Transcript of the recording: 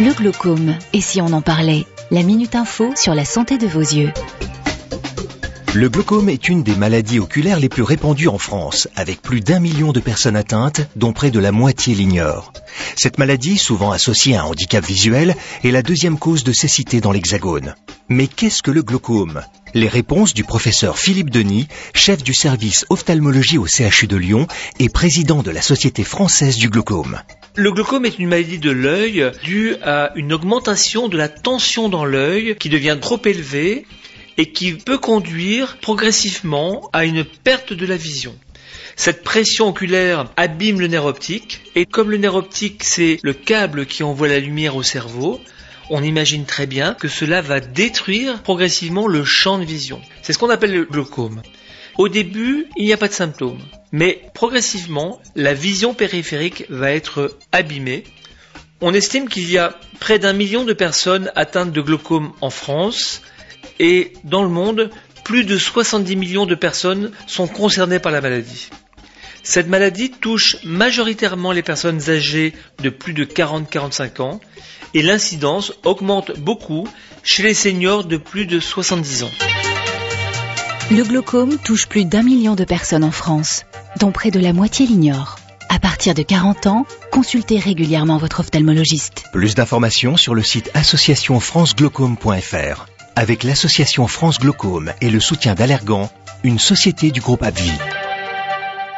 Le glaucome, et si on en parlait? La Minute Info sur la santé de vos yeux. Le glaucome est une des maladies oculaires les plus répandues en France, avec plus d'un million de personnes atteintes, dont près de la moitié l'ignorent. Cette maladie, souvent associée à un handicap visuel, est la deuxième cause de cécité dans l'Hexagone. Mais qu'est-ce que le glaucome? Les réponses du professeur Philippe Denis, chef du service ophtalmologie au CHU de Lyon et président de la Société française du glaucome. Le glaucome est une maladie de l'œil due à une augmentation de la tension dans l'œil qui devient trop élevée et qui peut conduire progressivement à une perte de la vision. Cette pression oculaire abîme le nerf optique et comme le nerf optique c'est le câble qui envoie la lumière au cerveau, on imagine très bien que cela va détruire progressivement le champ de vision. C'est ce qu'on appelle le glaucome. Au début, il n'y a pas de symptômes, mais progressivement, la vision périphérique va être abîmée. On estime qu'il y a près d'un million de personnes atteintes de glaucome en France et dans le monde, plus de 70 millions de personnes sont concernées par la maladie. Cette maladie touche majoritairement les personnes âgées de plus de 40-45 ans et l'incidence augmente beaucoup chez les seniors de plus de 70 ans. Le glaucome touche plus d'un million de personnes en France, dont près de la moitié l'ignorent. À partir de 40 ans, consultez régulièrement votre ophtalmologiste. Plus d'informations sur le site associationfranceglaucome.fr avec l'association France Glaucome et le soutien d'Allergan, une société du groupe Abvi.